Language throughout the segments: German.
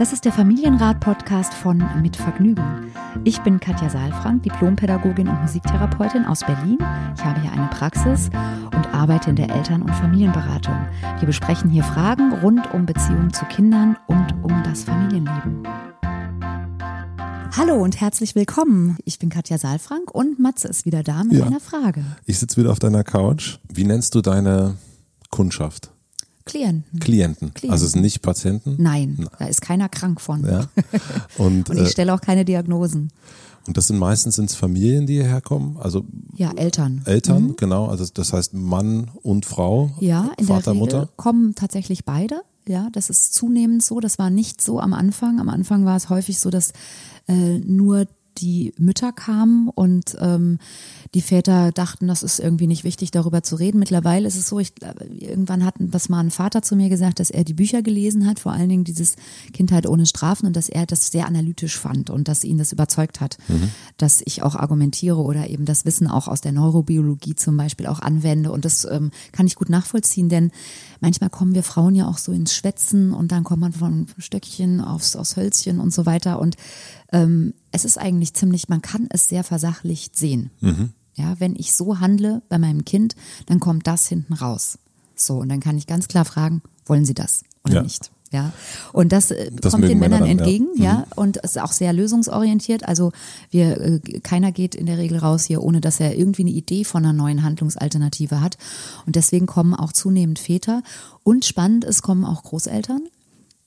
Das ist der Familienrat-Podcast von Mit Vergnügen. Ich bin Katja Saalfrank, Diplompädagogin und Musiktherapeutin aus Berlin. Ich habe hier eine Praxis und arbeite in der Eltern- und Familienberatung. Wir besprechen hier Fragen rund um Beziehungen zu Kindern und um das Familienleben. Hallo und herzlich willkommen. Ich bin Katja Saalfrank und Matze ist wieder da mit Ja. einer Frage. Ich sitze wieder auf deiner Couch. Wie nennst du deine Kundschaft? Klienten. Klienten. Klienten. Also es sind nicht Patienten? Nein, da ist keiner krank von. Ja. Und, Und ich äh, stelle auch keine Diagnosen. und das sind meistens sind's Familien, die hierher kommen. Also Ja, Eltern. Eltern, genau. Also das heißt Mann und Frau. Ja, in Vater, der Regel Mutter. kommen tatsächlich beide. Ja, das ist zunehmend so. Das war nicht so am Anfang. Am Anfang war es häufig so, dass äh, nur die Mütter kamen und ähm, die Väter dachten, das ist irgendwie nicht wichtig, darüber zu reden. Mittlerweile ist es so, ich, irgendwann hat das mal ein Vater zu mir gesagt, dass er die Bücher gelesen hat, vor allen Dingen dieses Kindheit ohne Strafen und dass er das sehr analytisch fand und dass ihn das überzeugt hat, dass ich auch argumentiere oder eben das Wissen auch aus der Neurobiologie zum Beispiel auch anwende. Und das ähm, kann ich gut nachvollziehen, denn manchmal kommen wir Frauen ja auch so ins Schwätzen und dann kommt man von Stöckchen aufs, aufs Hölzchen und so weiter. Und ähm, es ist eigentlich ziemlich, man kann es sehr versachlicht sehen. Ja, wenn ich so handle bei meinem Kind, dann kommt das hinten raus. So, und dann kann ich ganz klar fragen, wollen Sie das oder Ja. nicht? Ja, und das, äh, Das kommt den Männer Männern dann, ja. entgegen, ja, und ist auch sehr lösungsorientiert. Also wir, äh, keiner geht in der Regel raus hier, ohne dass er irgendwie eine Idee von einer neuen Handlungsalternative hat. Und deswegen kommen auch zunehmend Väter. Und spannend ist, kommen auch Großeltern,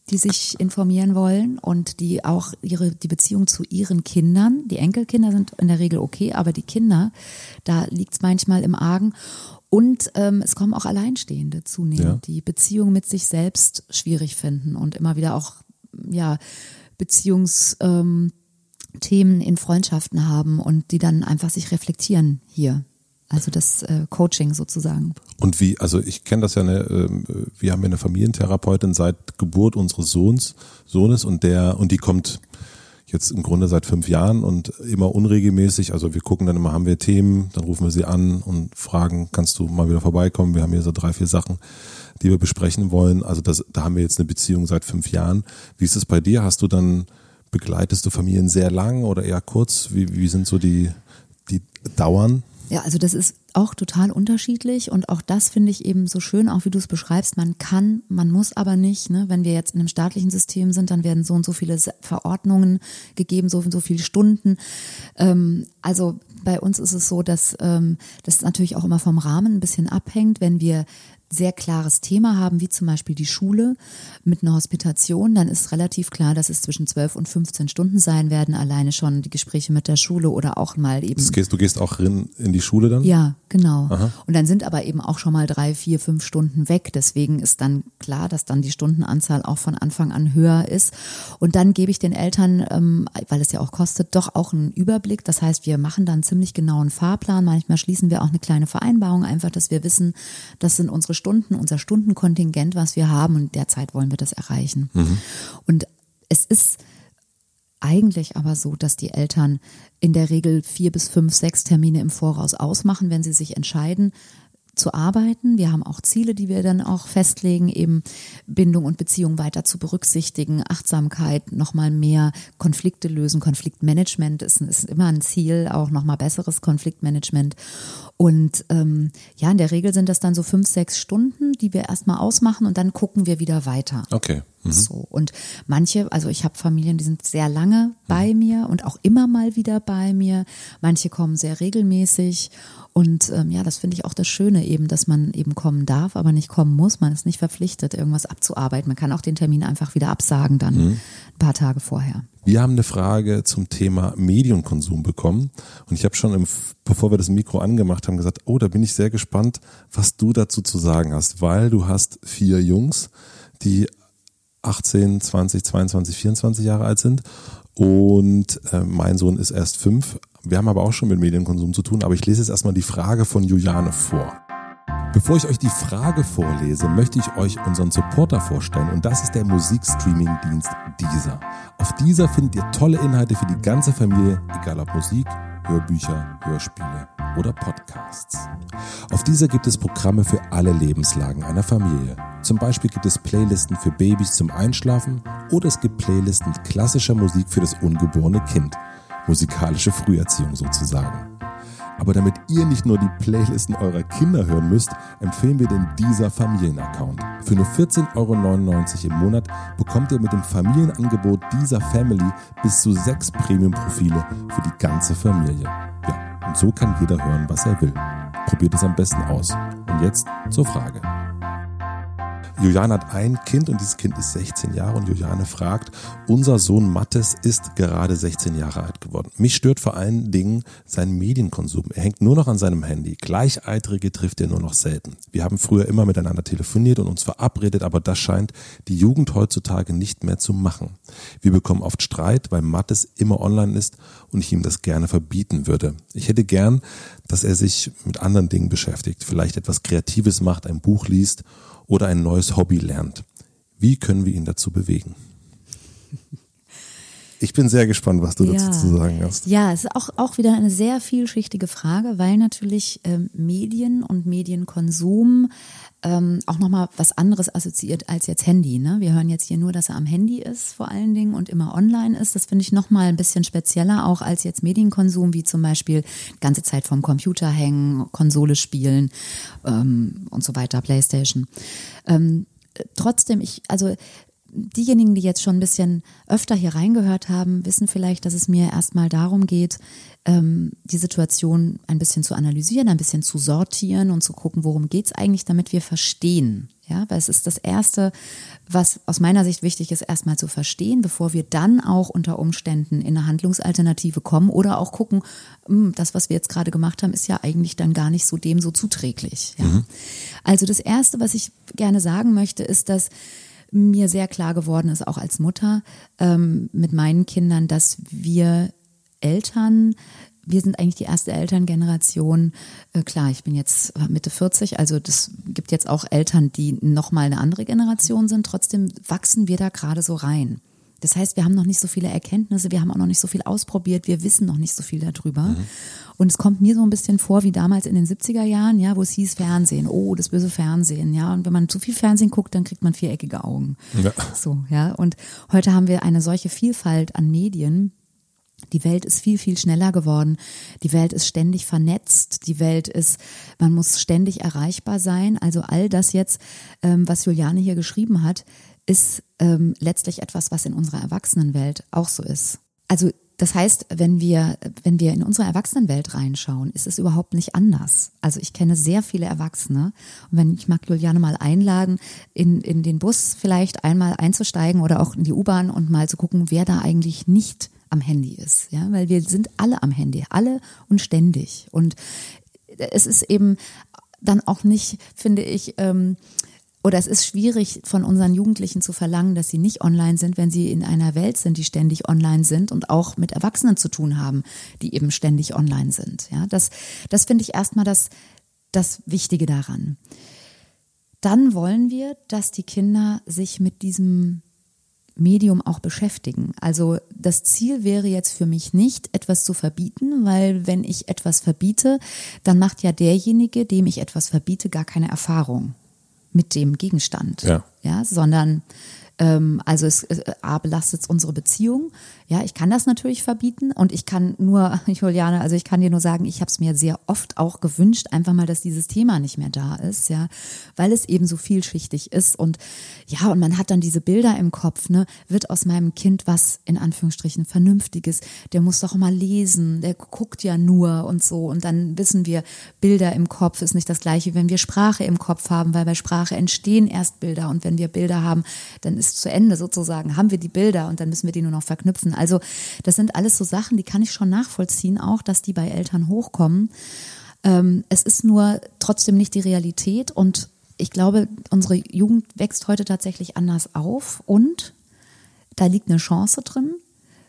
die sich informieren wollen und die auch ihre die Beziehung zu ihren Kindern, die Enkelkinder sind in der Regel okay, aber die Kinder, da liegt es manchmal im Argen. Und ähm, es kommen auch Alleinstehende zunehmend, Ja. die Beziehung mit sich selbst schwierig finden und immer wieder auch ja Beziehungsthemen ähm, in Freundschaften haben und die dann einfach sich reflektieren hier. Also das äh, Coaching sozusagen. Und wie, also ich kenne das ja, ne, ähm, wir haben ja eine Familientherapeutin seit Geburt unseres Sohns, Sohnes und der, und die kommt jetzt im Grunde seit fünf Jahren und immer unregelmäßig. Also wir gucken dann immer, haben wir Themen, dann rufen wir sie an und fragen, kannst du mal wieder vorbeikommen? Wir haben hier so drei, vier Sachen, die wir besprechen wollen. Also das, da haben wir jetzt eine Beziehung seit fünf Jahren. Wie ist es bei dir? Hast du dann, begleitest du Familien sehr lang oder eher kurz? Wie, wie sind so die, die Dauern? Ja, also das ist auch total unterschiedlich und auch das finde ich eben so schön, auch wie du es beschreibst. Man kann, man muss aber nicht. Ne? Wenn wir jetzt in einem staatlichen System sind, dann werden so und so viele Verordnungen gegeben, so und so viele Stunden. Ähm, also bei uns ist es so, dass ähm, das natürlich auch immer vom Rahmen ein bisschen abhängt. Wenn wir sehr klares Thema haben, wie zum Beispiel die Schule mit einer Hospitation, dann ist relativ klar, dass es zwischen 12 und 15 Stunden sein werden, alleine schon die Gespräche mit der Schule oder auch mal eben gehst, du gehst auch rein in die Schule dann? ja, genau. Und dann sind aber eben auch schon mal drei, vier, fünf Stunden weg. Deswegen ist dann klar, dass dann die Stundenanzahl auch von Anfang an höher ist. Und dann gebe ich den Eltern, ähm, weil es ja auch kostet, doch auch einen Überblick. Das heißt, wir machen dann ziemlich genauen Fahrplan. Manchmal schließen wir auch eine kleine Vereinbarung, einfach, dass wir wissen, das sind unsere Stunden, unser Stundenkontingent, was wir haben. Und derzeit wollen wir das erreichen. Und es ist eigentlich aber so, dass die Eltern in der Regel vier bis fünf, sechs Termine im Voraus ausmachen, wenn sie sich entscheiden zu arbeiten. Wir haben auch Ziele, die wir dann auch festlegen, eben Bindung und Beziehung weiter zu berücksichtigen, Achtsamkeit, nochmal mehr Konflikte lösen, Konfliktmanagement ist, ist immer ein Ziel, auch nochmal besseres Konfliktmanagement. Und ähm, ja, in der Regel sind das dann so fünf, sechs Stunden, die wir erstmal ausmachen und dann gucken wir wieder weiter. Okay. Mhm. So. Und manche, also ich habe Familien, die sind sehr lange bei mir und auch immer mal wieder bei mir. Manche kommen sehr regelmäßig. Und ähm, ja, das finde ich auch das Schöne eben, dass man eben kommen darf, aber nicht kommen muss. Man ist nicht verpflichtet, irgendwas abzuarbeiten. Man kann auch den Termin einfach wieder absagen dann ein paar Tage vorher. Wir haben eine Frage zum Thema Medienkonsum bekommen und ich habe schon, im, bevor wir das Mikro angemacht haben, gesagt, oh, da bin ich sehr gespannt, was du dazu zu sagen hast, weil du hast vier Jungs, die 18, 20, 22, 24 Jahre alt sind und äh, mein Sohn ist erst fünf. Wir haben aber auch schon mit Medienkonsum zu tun, aber ich lese jetzt erstmal die Frage von Juliane vor. Bevor ich euch die Frage vorlese, möchte ich euch unseren Supporter vorstellen und das ist der Musikstreaming-Dienst Deezer. Auf Deezer findet ihr tolle Inhalte für die ganze Familie, egal ob Musik, Hörbücher, Hörspiele oder Podcasts. Auf dieser gibt es Programme für alle Lebenslagen einer Familie. Zum Beispiel gibt es Playlisten für Babys zum Einschlafen oder es gibt Playlisten klassischer Musik für das ungeborene Kind. Musikalische Früherziehung sozusagen. Aber damit ihr nicht nur die Playlisten eurer Kinder hören müsst, empfehlen wir den dieser Familienaccount. Für nur 14,99 Euro im Monat bekommt ihr mit dem Familienangebot dieser Family bis zu sechs Premium-Profile für die ganze Familie. Ja, und so kann jeder hören, was er will. Probiert es am besten aus. Und jetzt zur Frage. Juliane hat ein Kind und dieses Kind ist 16 Jahre und Juliane fragt, unser Sohn Mattes ist gerade 16 Jahre alt geworden. Mich stört vor allen Dingen sein Medienkonsum. Er hängt nur noch an seinem Handy. Gleichaltrige trifft er nur noch selten. Wir haben früher immer miteinander telefoniert und uns verabredet, aber das scheint die Jugend heutzutage nicht mehr zu machen. Wir bekommen oft Streit, weil Mattes immer online ist und ich ihm das gerne verbieten würde. Ich hätte gern, dass er sich mit anderen Dingen beschäftigt, vielleicht etwas Kreatives macht, ein Buch liest oder ein neues Hobby lernt. Wie können wir ihn dazu bewegen? Ich bin sehr gespannt, was du ja. dazu zu sagen hast. Ja, es ist auch, auch wieder eine sehr vielschichtige Frage, weil natürlich ähm, Medien und Medienkonsum ähm, auch nochmal was anderes assoziiert als jetzt Handy. Ne? Wir hören jetzt hier nur, dass er am Handy ist vor allen Dingen und immer online ist. Das finde ich nochmal ein bisschen spezieller auch als jetzt Medienkonsum, wie zum Beispiel ganze Zeit vom Computer hängen, Konsole spielen ähm, und so weiter, Playstation. Ähm, trotzdem, ich, also diejenigen, die jetzt schon ein bisschen öfter hier reingehört haben, wissen vielleicht, dass es mir erstmal darum geht, ähm, die Situation ein bisschen zu analysieren, ein bisschen zu sortieren und zu gucken, worum geht es eigentlich, damit wir verstehen. Ja, weil es ist das Erste, was aus meiner Sicht wichtig ist, erstmal zu verstehen, bevor wir dann auch unter Umständen in eine Handlungsalternative kommen oder auch gucken, hm, das, was wir jetzt gerade gemacht haben, ist ja eigentlich dann gar nicht so dem so zuträglich. Ja? Mhm. Also das Erste, was ich gerne sagen möchte, ist, dass mir sehr klar geworden ist, auch als Mutter ähm, mit meinen Kindern, dass wir Eltern, wir sind eigentlich die erste Elterngeneration. Äh, klar, ich bin jetzt Mitte 40, also das gibt jetzt auch Eltern, die nochmal eine andere Generation sind. Trotzdem wachsen wir da gerade so rein. Das heißt, wir haben noch nicht so viele Erkenntnisse, wir haben auch noch nicht so viel ausprobiert, wir wissen noch nicht so viel darüber. Mhm. Und es kommt mir so ein bisschen vor wie damals in den 70er Jahren, ja, wo es hieß Fernsehen, oh, das böse Fernsehen, ja. Und wenn man zu viel Fernsehen guckt, dann kriegt man viereckige Augen. Ja. So, ja. Und heute haben wir eine solche Vielfalt an Medien. Die Welt ist viel, viel schneller geworden. Die Welt ist ständig vernetzt. Die Welt ist, man muss ständig erreichbar sein. Also all das jetzt, ähm, was Juliane hier geschrieben hat, ist ähm, letztlich etwas, was in unserer Erwachsenenwelt auch so ist. Also das heißt, wenn wir, wenn wir in unsere Erwachsenenwelt reinschauen, ist es überhaupt nicht anders. Also ich kenne sehr viele Erwachsene und wenn ich mag Juliane mal einladen, in, in den Bus vielleicht einmal einzusteigen oder auch in die U-Bahn und mal zu gucken, wer da eigentlich nicht am Handy ist. Ja, weil wir sind alle am Handy, alle und ständig. Und es ist eben dann auch nicht, finde ich, ähm, oder es ist schwierig von unseren Jugendlichen zu verlangen, dass sie nicht online sind, wenn sie in einer Welt sind, die ständig online sind und auch mit Erwachsenen zu tun haben, die eben ständig online sind. Ja, das, das finde ich erstmal das, das Wichtige daran. Dann wollen wir, dass die Kinder sich mit diesem Medium auch beschäftigen. Also das Ziel wäre jetzt für mich nicht, etwas zu verbieten, weil wenn ich etwas verbiete, dann macht ja derjenige, dem ich etwas verbiete, gar keine Erfahrung mit dem Gegenstand, ja, ja sondern ähm, also es äh, A belastet unsere Beziehung. Ja, ich kann das natürlich verbieten. Und ich kann nur, Juliane, also ich kann dir nur sagen, ich habe es mir sehr oft auch gewünscht, einfach mal, dass dieses Thema nicht mehr da ist, ja, weil es eben so vielschichtig ist. Und ja, und man hat dann diese Bilder im Kopf, ne, wird aus meinem Kind was in Anführungsstrichen Vernünftiges, der muss doch mal lesen, der guckt ja nur und so. Und dann wissen wir, Bilder im Kopf ist nicht das gleiche, wenn wir Sprache im Kopf haben, weil bei Sprache entstehen erst Bilder. Und wenn wir Bilder haben, dann ist zu Ende sozusagen, haben wir die Bilder und dann müssen wir die nur noch verknüpfen. Also das sind alles so Sachen, die kann ich schon nachvollziehen, auch dass die bei Eltern hochkommen. Ähm, es ist nur trotzdem nicht die Realität und ich glaube, unsere Jugend wächst heute tatsächlich anders auf und da liegt eine Chance drin,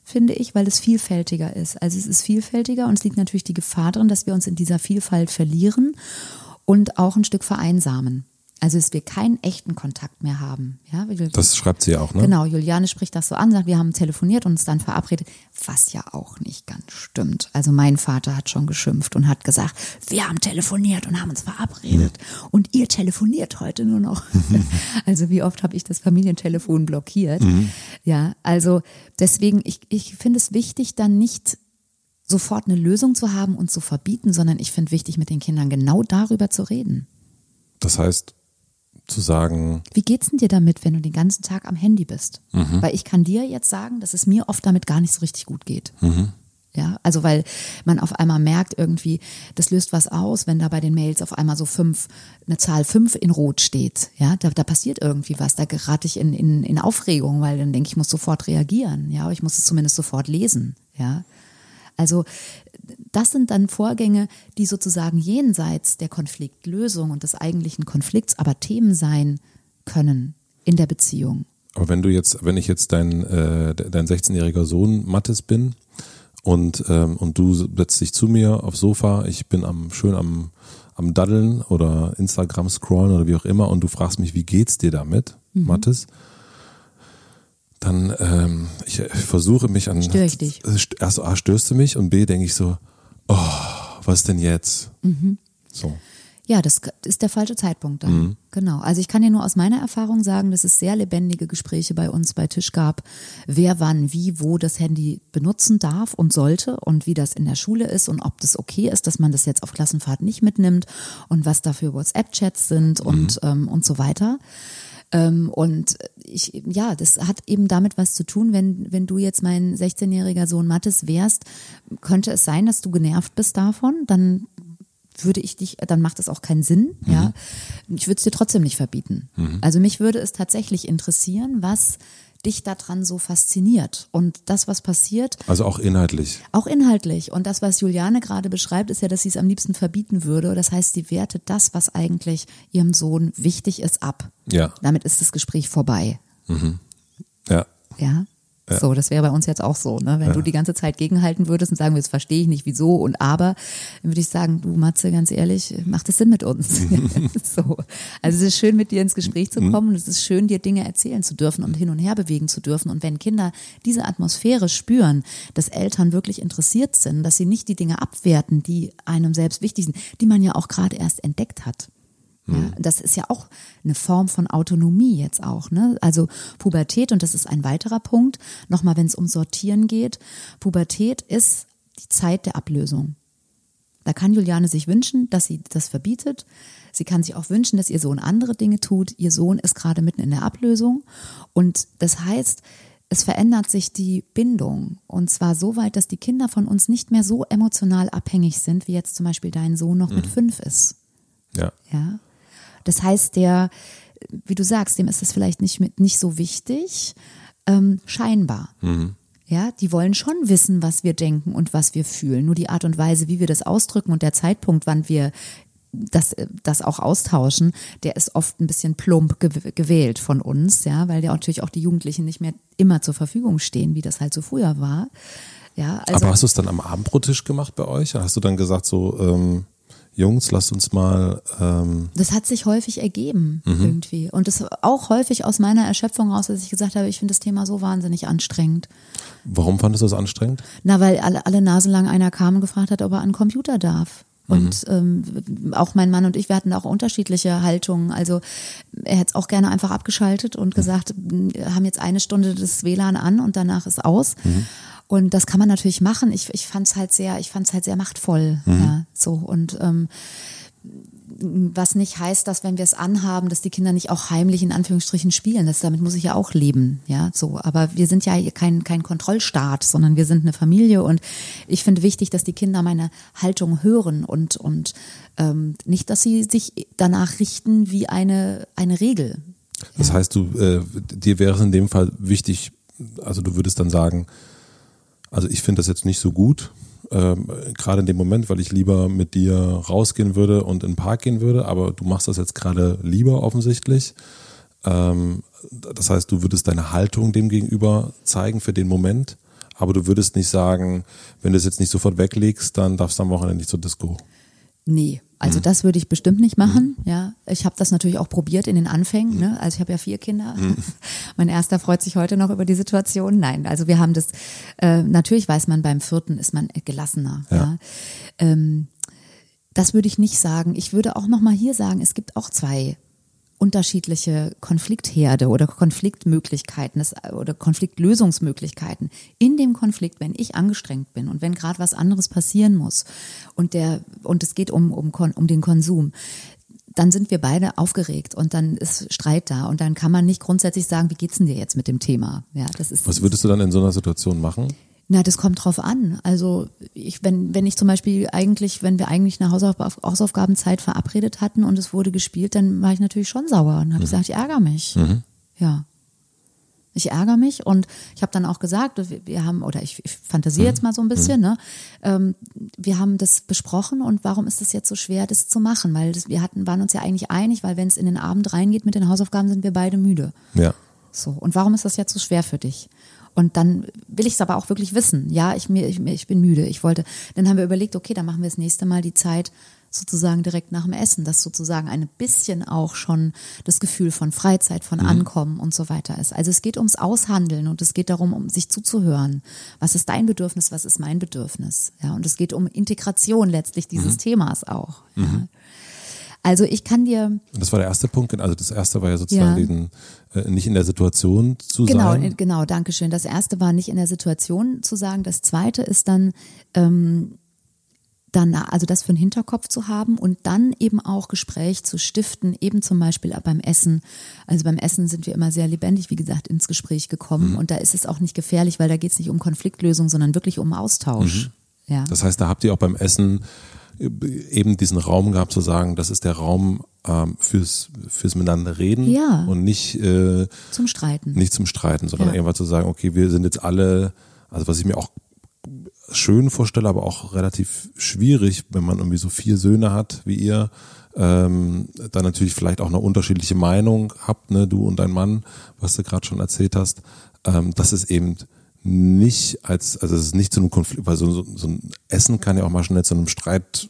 finde ich, weil es vielfältiger ist. Also es ist vielfältiger und es liegt natürlich die Gefahr drin, dass wir uns in dieser Vielfalt verlieren und auch ein Stück vereinsamen. Also, dass wir keinen echten Kontakt mehr haben. Ja, das schreibt sie ja auch, ne? Genau, Juliane spricht das so an, sagt, wir haben telefoniert und uns dann verabredet, was ja auch nicht ganz stimmt. Also mein Vater hat schon geschimpft und hat gesagt, wir haben telefoniert und haben uns verabredet mhm. und ihr telefoniert heute nur noch. also wie oft habe ich das Familientelefon blockiert? Mhm. Ja, also deswegen, ich, ich finde es wichtig, dann nicht sofort eine Lösung zu haben und zu verbieten, sondern ich finde wichtig, mit den Kindern genau darüber zu reden. Das heißt, zu sagen. Wie geht's denn dir damit, wenn du den ganzen Tag am Handy bist? Mhm. Weil ich kann dir jetzt sagen, dass es mir oft damit gar nicht so richtig gut geht. Mhm. Ja, also weil man auf einmal merkt irgendwie, das löst was aus, wenn da bei den Mails auf einmal so fünf, eine Zahl fünf in Rot steht. Ja, da, da passiert irgendwie was. Da gerate ich in, in, in Aufregung, weil dann denke ich, ich muss sofort reagieren. Ja, aber ich muss es zumindest sofort lesen. Ja. Also das sind dann Vorgänge, die sozusagen jenseits der Konfliktlösung und des eigentlichen Konflikts aber Themen sein können in der Beziehung. Aber wenn du jetzt, wenn ich jetzt dein, äh, dein 16-jähriger Sohn Mattes bin und, ähm, und du setzt dich zu mir aufs Sofa, ich bin am schön am, am Daddeln oder Instagram scrollen oder wie auch immer und du fragst mich, wie geht's dir damit, mhm. Mattes? Dann ähm, ich, ich versuche mich an. Störe ich dich? Erst A, störst du mich und B, denke ich so, oh, was denn jetzt? Mhm. So. Ja, das ist der falsche Zeitpunkt dann. Mhm. Genau. Also ich kann dir nur aus meiner Erfahrung sagen, dass es sehr lebendige Gespräche bei uns bei Tisch gab, wer wann, wie, wo das Handy benutzen darf und sollte und wie das in der Schule ist und ob das okay ist, dass man das jetzt auf Klassenfahrt nicht mitnimmt und was dafür WhatsApp-Chats sind und, mhm. ähm, und so weiter. Ähm, und ich, ja, das hat eben damit was zu tun, wenn, wenn du jetzt mein 16-jähriger Sohn Mattes wärst, könnte es sein, dass du genervt bist davon, dann würde ich dich, dann macht es auch keinen Sinn, mhm. ja. Ich würde es dir trotzdem nicht verbieten. Mhm. Also mich würde es tatsächlich interessieren, was dich daran so fasziniert. Und das, was passiert. Also auch inhaltlich. Auch inhaltlich. Und das, was Juliane gerade beschreibt, ist ja, dass sie es am liebsten verbieten würde. Das heißt, sie wertet das, was eigentlich ihrem Sohn wichtig ist, ab. Ja. Damit ist das Gespräch vorbei. Mhm. Ja. Ja. Ja. So, das wäre bei uns jetzt auch so, ne? Wenn ja. du die ganze Zeit gegenhalten würdest und sagen würdest, verstehe ich nicht, wieso und aber, dann würde ich sagen, du Matze, ganz ehrlich, macht es Sinn mit uns. so. Also es ist schön, mit dir ins Gespräch zu mhm. kommen und es ist schön, dir Dinge erzählen zu dürfen und hin und her bewegen zu dürfen. Und wenn Kinder diese Atmosphäre spüren, dass Eltern wirklich interessiert sind, dass sie nicht die Dinge abwerten, die einem selbst wichtig sind, die man ja auch gerade erst entdeckt hat. Ja, mhm. das ist ja auch eine Form von Autonomie jetzt auch. Ne? Also Pubertät, und das ist ein weiterer Punkt, nochmal, wenn es um Sortieren geht, Pubertät ist die Zeit der Ablösung. Da kann Juliane sich wünschen, dass sie das verbietet. Sie kann sich auch wünschen, dass ihr Sohn andere Dinge tut. Ihr Sohn ist gerade mitten in der Ablösung. Und das heißt, es verändert sich die Bindung. Und zwar so weit, dass die Kinder von uns nicht mehr so emotional abhängig sind, wie jetzt zum Beispiel dein Sohn noch mhm. mit fünf ist. Ja. Ja. Das heißt, der, wie du sagst, dem ist es vielleicht nicht, mit, nicht so wichtig, ähm, scheinbar. Mhm. Ja, die wollen schon wissen, was wir denken und was wir fühlen. Nur die Art und Weise, wie wir das ausdrücken und der Zeitpunkt, wann wir das, das auch austauschen, der ist oft ein bisschen plump gewählt von uns, ja, weil ja natürlich auch die Jugendlichen nicht mehr immer zur Verfügung stehen, wie das halt so früher war. Ja, also, Aber hast du es dann am Abendbrottisch gemacht bei euch? Hast du dann gesagt so, ähm, Jungs, lasst uns mal. Ähm das hat sich häufig ergeben mhm. irgendwie. Und das auch häufig aus meiner Erschöpfung raus, dass ich gesagt habe, ich finde das Thema so wahnsinnig anstrengend. Warum fandest du das anstrengend? Na, weil alle, alle Nase lang einer kam und gefragt hat, ob er an den Computer darf. Und mhm. ähm, auch mein Mann und ich, wir hatten auch unterschiedliche Haltungen. Also er hätte es auch gerne einfach abgeschaltet und gesagt, wir haben jetzt eine Stunde das WLAN an und danach ist aus. Mhm. Und das kann man natürlich machen. Ich, ich fand es halt sehr, ich fand es halt sehr machtvoll. Mhm. Ja, so. Und ähm, was nicht heißt, dass wenn wir es anhaben, dass die Kinder nicht auch heimlich in Anführungsstrichen spielen. Das, damit muss ich ja auch leben, ja, so. Aber wir sind ja kein, kein Kontrollstaat, sondern wir sind eine Familie und ich finde wichtig, dass die Kinder meine Haltung hören und, und ähm, nicht, dass sie sich danach richten wie eine, eine Regel. Das ja. heißt, du, äh, dir wäre es in dem Fall wichtig, also du würdest dann sagen, also ich finde das jetzt nicht so gut, ähm, gerade in dem Moment, weil ich lieber mit dir rausgehen würde und in den Park gehen würde, aber du machst das jetzt gerade lieber offensichtlich. Ähm, das heißt, du würdest deine Haltung dem gegenüber zeigen für den Moment, aber du würdest nicht sagen, wenn du es jetzt nicht sofort weglegst, dann darfst du am Wochenende nicht zur Disco. Nee, also das würde ich bestimmt nicht machen. Ja, ich habe das natürlich auch probiert in den Anfängen. Ne? Also ich habe ja vier Kinder. mein erster freut sich heute noch über die Situation. Nein, also wir haben das. Äh, natürlich weiß man beim vierten ist man gelassener. Ja. ja? Ähm, das würde ich nicht sagen. Ich würde auch noch mal hier sagen, es gibt auch zwei unterschiedliche Konfliktherde oder Konfliktmöglichkeiten oder Konfliktlösungsmöglichkeiten. In dem Konflikt, wenn ich angestrengt bin und wenn gerade was anderes passieren muss und der und es geht um, um, um den Konsum, dann sind wir beide aufgeregt und dann ist Streit da und dann kann man nicht grundsätzlich sagen, wie geht's denn dir jetzt mit dem Thema? Ja, das ist. Was würdest du dann in so einer Situation machen? Na, das kommt drauf an. Also ich, wenn, wenn ich zum Beispiel eigentlich, wenn wir eigentlich eine Hausauf Hausaufgabenzeit verabredet hatten und es wurde gespielt, dann war ich natürlich schon sauer und habe mhm. gesagt, ich ärgere mich. Mhm. Ja. Ich ärgere mich und ich habe dann auch gesagt, wir haben, oder ich, ich fantasiere jetzt mhm. mal so ein bisschen, mhm. ne? Ähm, wir haben das besprochen und warum ist es jetzt so schwer, das zu machen? Weil das, wir hatten, waren uns ja eigentlich einig, weil wenn es in den Abend reingeht mit den Hausaufgaben, sind wir beide müde. Ja. So, und warum ist das jetzt so schwer für dich? Und dann will ich es aber auch wirklich wissen. Ja, ich, mir, ich, ich bin müde. Ich wollte, dann haben wir überlegt, okay, dann machen wir das nächste Mal die Zeit sozusagen direkt nach dem Essen, dass sozusagen ein bisschen auch schon das Gefühl von Freizeit, von mhm. Ankommen und so weiter ist. Also es geht ums Aushandeln und es geht darum, um sich zuzuhören. Was ist dein Bedürfnis, was ist mein Bedürfnis? Ja, und es geht um Integration letztlich dieses mhm. Themas auch. Mhm. Also ich kann dir. Das war der erste Punkt. Also das erste war ja sozusagen ja. diesen äh, nicht in der Situation zu genau, sein. Genau, genau, danke schön. Das erste war nicht in der Situation zu sagen. Das zweite ist dann ähm, dann, also das für den Hinterkopf zu haben und dann eben auch Gespräch zu stiften, eben zum Beispiel beim Essen. Also beim Essen sind wir immer sehr lebendig, wie gesagt, ins Gespräch gekommen mhm. und da ist es auch nicht gefährlich, weil da geht es nicht um Konfliktlösung, sondern wirklich um Austausch. Mhm. Ja. Das heißt, da habt ihr auch beim Essen eben diesen Raum gehabt zu sagen, das ist der Raum ähm, fürs fürs miteinander reden ja. und nicht äh, zum Streiten. Nicht zum Streiten, sondern ja. irgendwann zu sagen, okay, wir sind jetzt alle, also was ich mir auch schön vorstelle, aber auch relativ schwierig, wenn man irgendwie so vier Söhne hat wie ihr, ähm, dann natürlich vielleicht auch eine unterschiedliche Meinung habt, ne, du und dein Mann, was du gerade schon erzählt hast, ähm, dass es eben nicht als, also es ist nicht zu einem Konflikt, weil so, so, so ein Essen kann ja auch mal schnell zu einem Streit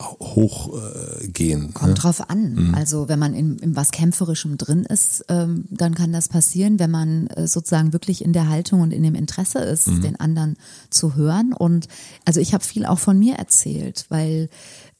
hochgehen. Äh, Kommt ne? drauf an. Mhm. Also wenn man in, in was Kämpferischem drin ist, ähm, dann kann das passieren, wenn man äh, sozusagen wirklich in der Haltung und in dem Interesse ist, mhm. den anderen zu hören. Und also ich habe viel auch von mir erzählt, weil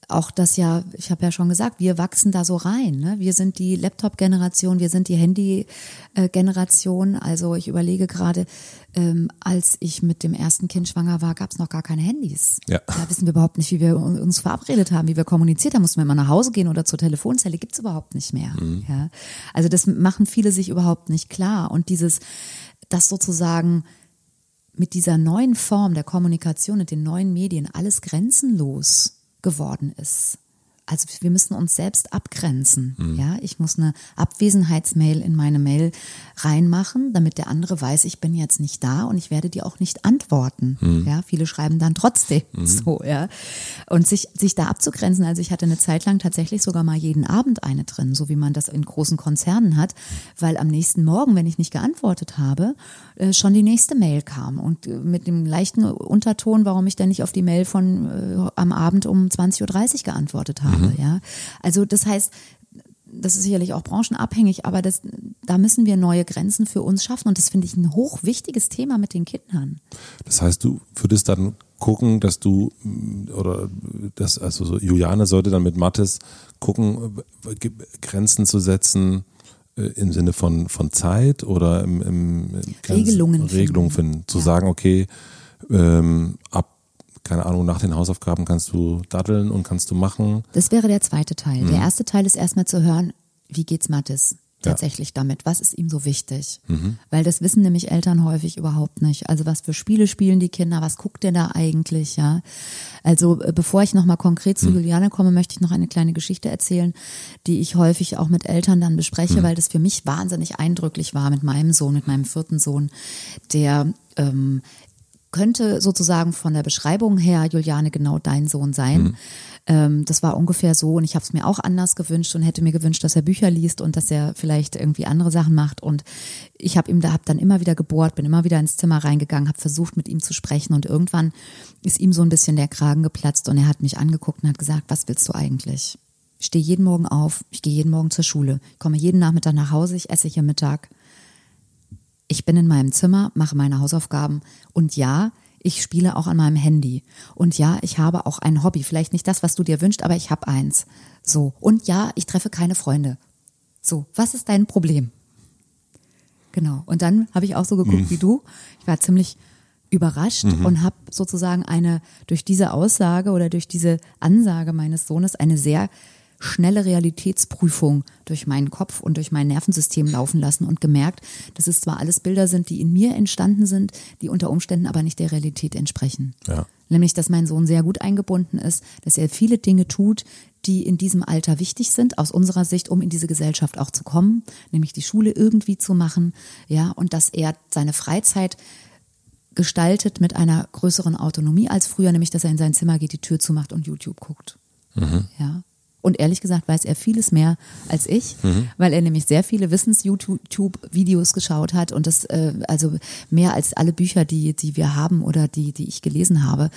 auch das ja, ich habe ja schon gesagt, wir wachsen da so rein. Ne? Wir sind die Laptop-Generation, wir sind die Handy-Generation. Also ich überlege gerade, ähm, als ich mit dem ersten Kind schwanger war, gab es noch gar keine Handys. Ja. Da wissen wir überhaupt nicht, wie wir uns verabredet haben, wie wir kommuniziert haben. Mussten wir immer nach Hause gehen oder zur Telefonzelle, gibt's überhaupt nicht mehr. Mhm. Ja? Also das machen viele sich überhaupt nicht klar. Und dieses, das sozusagen mit dieser neuen Form der Kommunikation, mit den neuen Medien, alles grenzenlos geworden ist also wir müssen uns selbst abgrenzen. Mhm. Ja, ich muss eine Abwesenheitsmail in meine Mail reinmachen, damit der andere weiß, ich bin jetzt nicht da und ich werde dir auch nicht antworten. Mhm. Ja, viele schreiben dann trotzdem mhm. so, ja. Und sich, sich da abzugrenzen. Also ich hatte eine Zeit lang tatsächlich sogar mal jeden Abend eine drin, so wie man das in großen Konzernen hat, weil am nächsten Morgen, wenn ich nicht geantwortet habe, äh, schon die nächste Mail kam und äh, mit dem leichten Unterton, warum ich denn nicht auf die Mail von äh, am Abend um 20.30 Uhr geantwortet habe habe. Mhm. Ja, also das heißt, das ist sicherlich auch branchenabhängig, aber das, da müssen wir neue Grenzen für uns schaffen und das finde ich ein hochwichtiges Thema mit den Kindern. Das heißt, du würdest dann gucken, dass du oder das also so Juliane sollte dann mit Mattes gucken, Grenzen zu setzen äh, im Sinne von von Zeit oder im, im Regelungen, Regelungen finden, zu ja. sagen, okay, ähm, ab keine Ahnung, nach den Hausaufgaben kannst du daddeln und kannst du machen. Das wäre der zweite Teil. Mhm. Der erste Teil ist erstmal zu hören, wie geht's Mathis tatsächlich damit? Was ist ihm so wichtig? Mhm. Weil das wissen nämlich Eltern häufig überhaupt nicht. Also was für Spiele spielen die Kinder? Was guckt der da eigentlich? Ja. Also äh, bevor ich nochmal konkret zu mhm. Juliane komme, möchte ich noch eine kleine Geschichte erzählen, die ich häufig auch mit Eltern dann bespreche, mhm. weil das für mich wahnsinnig eindrücklich war mit meinem Sohn, mit meinem vierten Sohn, der ähm, könnte sozusagen von der Beschreibung her, Juliane, genau dein Sohn sein. Mhm. Ähm, das war ungefähr so und ich habe es mir auch anders gewünscht und hätte mir gewünscht, dass er Bücher liest und dass er vielleicht irgendwie andere Sachen macht. Und ich habe ihm da hab dann immer wieder gebohrt, bin immer wieder ins Zimmer reingegangen, habe versucht mit ihm zu sprechen und irgendwann ist ihm so ein bisschen der Kragen geplatzt und er hat mich angeguckt und hat gesagt, was willst du eigentlich? Ich stehe jeden Morgen auf, ich gehe jeden Morgen zur Schule, ich komme jeden Nachmittag nach Hause, ich esse hier Mittag. Ich bin in meinem Zimmer, mache meine Hausaufgaben und ja, ich spiele auch an meinem Handy. Und ja, ich habe auch ein Hobby. Vielleicht nicht das, was du dir wünschst, aber ich habe eins. So. Und ja, ich treffe keine Freunde. So, was ist dein Problem? Genau. Und dann habe ich auch so geguckt mhm. wie du. Ich war ziemlich überrascht mhm. und habe sozusagen eine durch diese Aussage oder durch diese Ansage meines Sohnes eine sehr schnelle Realitätsprüfung durch meinen Kopf und durch mein Nervensystem laufen lassen und gemerkt, dass es zwar alles Bilder sind, die in mir entstanden sind, die unter Umständen aber nicht der Realität entsprechen. Ja. Nämlich, dass mein Sohn sehr gut eingebunden ist, dass er viele Dinge tut, die in diesem Alter wichtig sind, aus unserer Sicht, um in diese Gesellschaft auch zu kommen, nämlich die Schule irgendwie zu machen, ja, und dass er seine Freizeit gestaltet mit einer größeren Autonomie als früher, nämlich dass er in sein Zimmer geht, die Tür zumacht und YouTube guckt. Mhm. Ja. Und ehrlich gesagt weiß er vieles mehr als ich, mhm. weil er nämlich sehr viele Wissens-YouTube-Videos geschaut hat und das, äh, also mehr als alle Bücher, die, die wir haben oder die, die ich gelesen habe,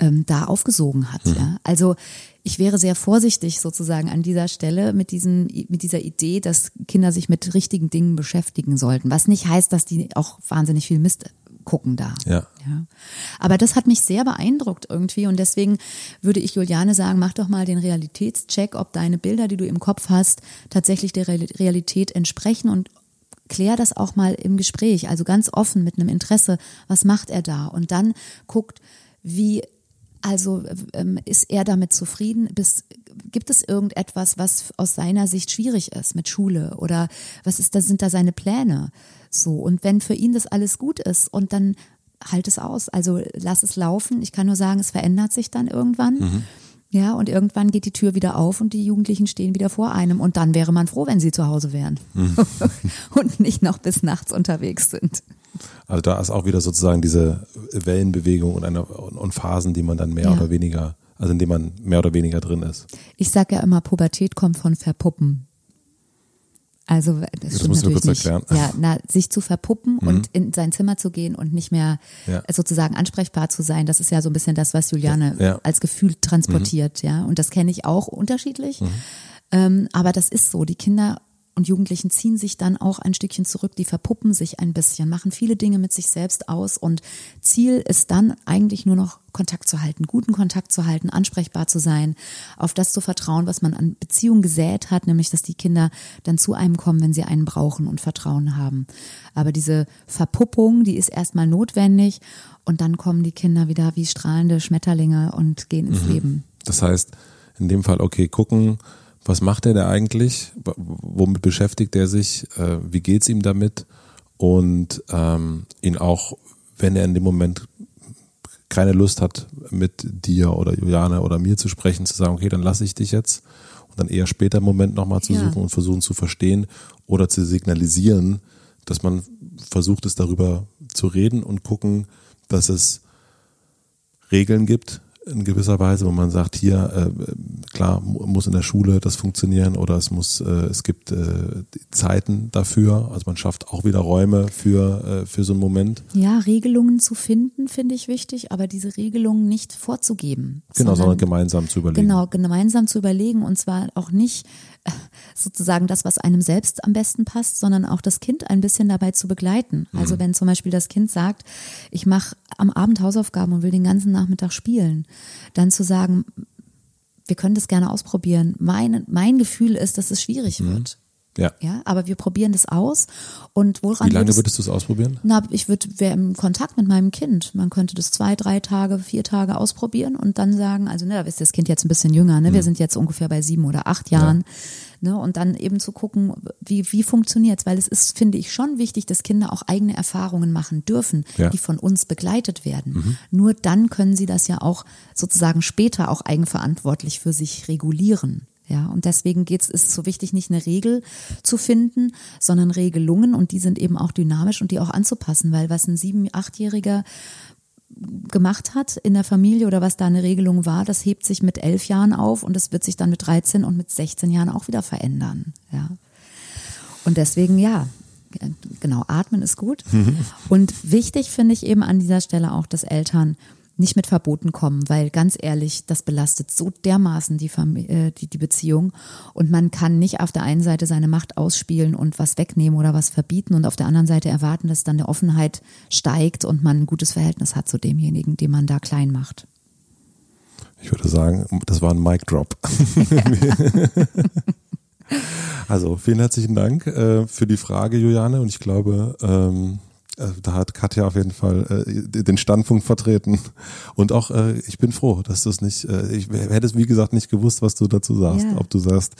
ähm, da aufgesogen hat. Mhm. Ja? Also ich wäre sehr vorsichtig sozusagen an dieser Stelle mit diesem, mit dieser Idee, dass Kinder sich mit richtigen Dingen beschäftigen sollten. Was nicht heißt, dass die auch wahnsinnig viel Mist gucken da. Ja. ja. Aber das hat mich sehr beeindruckt irgendwie und deswegen würde ich Juliane sagen, mach doch mal den Realitätscheck, ob deine Bilder, die du im Kopf hast, tatsächlich der Realität entsprechen und klär das auch mal im Gespräch, also ganz offen mit einem Interesse, was macht er da? Und dann guckt, wie also ähm, ist er damit zufrieden? Bis, gibt es irgendetwas, was aus seiner Sicht schwierig ist mit Schule? Oder was ist da, sind da seine Pläne? So. Und wenn für ihn das alles gut ist und dann halt es aus. Also lass es laufen. Ich kann nur sagen, es verändert sich dann irgendwann. Mhm. Ja, und irgendwann geht die Tür wieder auf und die Jugendlichen stehen wieder vor einem. Und dann wäre man froh, wenn sie zu Hause wären mhm. und nicht noch bis nachts unterwegs sind. Also da ist auch wieder sozusagen diese Wellenbewegung und, eine, und Phasen, die man dann mehr ja. oder weniger, also in denen man mehr oder weniger drin ist. Ich sage ja immer, Pubertät kommt von Verpuppen. Also das, das stimmt natürlich nicht. Erklären. Ja, na, sich zu verpuppen mhm. und in sein Zimmer zu gehen und nicht mehr ja. sozusagen ansprechbar zu sein, das ist ja so ein bisschen das, was Juliane ja. als Gefühl transportiert, mhm. ja. Und das kenne ich auch unterschiedlich. Mhm. Ähm, aber das ist so. Die Kinder und Jugendlichen ziehen sich dann auch ein Stückchen zurück, die verpuppen sich ein bisschen, machen viele Dinge mit sich selbst aus und Ziel ist dann eigentlich nur noch Kontakt zu halten, guten Kontakt zu halten, ansprechbar zu sein, auf das zu vertrauen, was man an Beziehungen gesät hat, nämlich dass die Kinder dann zu einem kommen, wenn sie einen brauchen und Vertrauen haben. Aber diese Verpuppung, die ist erstmal notwendig und dann kommen die Kinder wieder wie strahlende Schmetterlinge und gehen ins mhm. Leben. Das heißt, in dem Fall, okay, gucken, was macht er da eigentlich? Womit beschäftigt er sich? Äh, wie geht's ihm damit? Und ähm, ihn auch, wenn er in dem Moment keine Lust hat, mit dir oder Juliane oder mir zu sprechen, zu sagen, okay, dann lasse ich dich jetzt und dann eher später im Moment nochmal zu suchen ja. und versuchen zu verstehen oder zu signalisieren, dass man versucht es darüber zu reden und gucken, dass es Regeln gibt, in gewisser Weise, wo man sagt, hier, äh, klar, muss in der Schule das funktionieren oder es muss, äh, es gibt äh, Zeiten dafür, also man schafft auch wieder Räume für, äh, für so einen Moment. Ja, Regelungen zu finden, finde ich wichtig, aber diese Regelungen nicht vorzugeben. Genau, sondern, sondern gemeinsam zu überlegen. Genau, gemeinsam zu überlegen und zwar auch nicht sozusagen das, was einem selbst am besten passt, sondern auch das Kind ein bisschen dabei zu begleiten. Mhm. Also wenn zum Beispiel das Kind sagt, ich mache am Abend Hausaufgaben und will den ganzen Nachmittag spielen, dann zu sagen, wir können das gerne ausprobieren. Mein, mein Gefühl ist, dass es schwierig mhm. wird. Ja. ja. Aber wir probieren das aus. Und woran Wie lange würdest, würdest du es ausprobieren? Na, ich würde, wäre im Kontakt mit meinem Kind. Man könnte das zwei, drei Tage, vier Tage ausprobieren und dann sagen, also ne, da ist das Kind jetzt ein bisschen jünger, ne? Wir mhm. sind jetzt ungefähr bei sieben oder acht Jahren. Ja. Ne, und dann eben zu gucken, wie, wie funktioniert's? Weil es ist, finde ich, schon wichtig, dass Kinder auch eigene Erfahrungen machen dürfen, ja. die von uns begleitet werden. Mhm. Nur dann können sie das ja auch sozusagen später auch eigenverantwortlich für sich regulieren. Ja, und deswegen geht's, ist es so wichtig, nicht eine Regel zu finden, sondern Regelungen und die sind eben auch dynamisch und die auch anzupassen, weil was ein sieben-, achtjähriger gemacht hat in der Familie oder was da eine Regelung war, das hebt sich mit elf Jahren auf und das wird sich dann mit 13 und mit 16 Jahren auch wieder verändern. Ja. Und deswegen, ja, genau, atmen ist gut. Mhm. Und wichtig finde ich eben an dieser Stelle auch, dass Eltern nicht mit Verboten kommen, weil ganz ehrlich, das belastet so dermaßen die, Familie, äh, die, die Beziehung und man kann nicht auf der einen Seite seine Macht ausspielen und was wegnehmen oder was verbieten und auf der anderen Seite erwarten, dass dann der Offenheit steigt und man ein gutes Verhältnis hat zu demjenigen, den man da klein macht. Ich würde sagen, das war ein Mic Drop. also vielen herzlichen Dank äh, für die Frage, Juliane, und ich glaube, ähm, äh, da hat Katja auf jeden Fall äh, den Standpunkt vertreten. Und auch, äh, ich bin froh, dass du es nicht, äh, ich hätte es wie gesagt nicht gewusst, was du dazu sagst. Ja. Ob du sagst,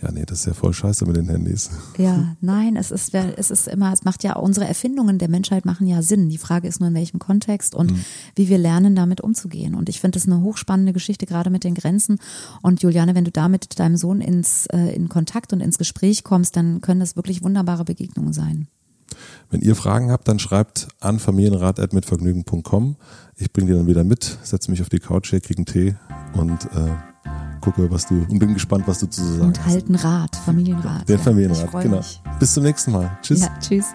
ja, nee, das ist ja voll scheiße mit den Handys. Ja, nein, es ist, es ist immer, es macht ja, unsere Erfindungen der Menschheit machen ja Sinn. Die Frage ist nur, in welchem Kontext und mhm. wie wir lernen, damit umzugehen. Und ich finde das eine hochspannende Geschichte, gerade mit den Grenzen. Und Juliane, wenn du da mit deinem Sohn ins, äh, in Kontakt und ins Gespräch kommst, dann können das wirklich wunderbare Begegnungen sein. Wenn ihr Fragen habt, dann schreibt an familienrat.mitvergnügen.com. Ich bringe die dann wieder mit, setze mich auf die Couch hier, kriege einen Tee und äh, gucke, was du und bin gespannt, was du zu sagen und hast. Und halten Rat, Familienrat. Den ja, Familienrat, genau. Mich. Bis zum nächsten Mal. Tschüss. Ja, tschüss.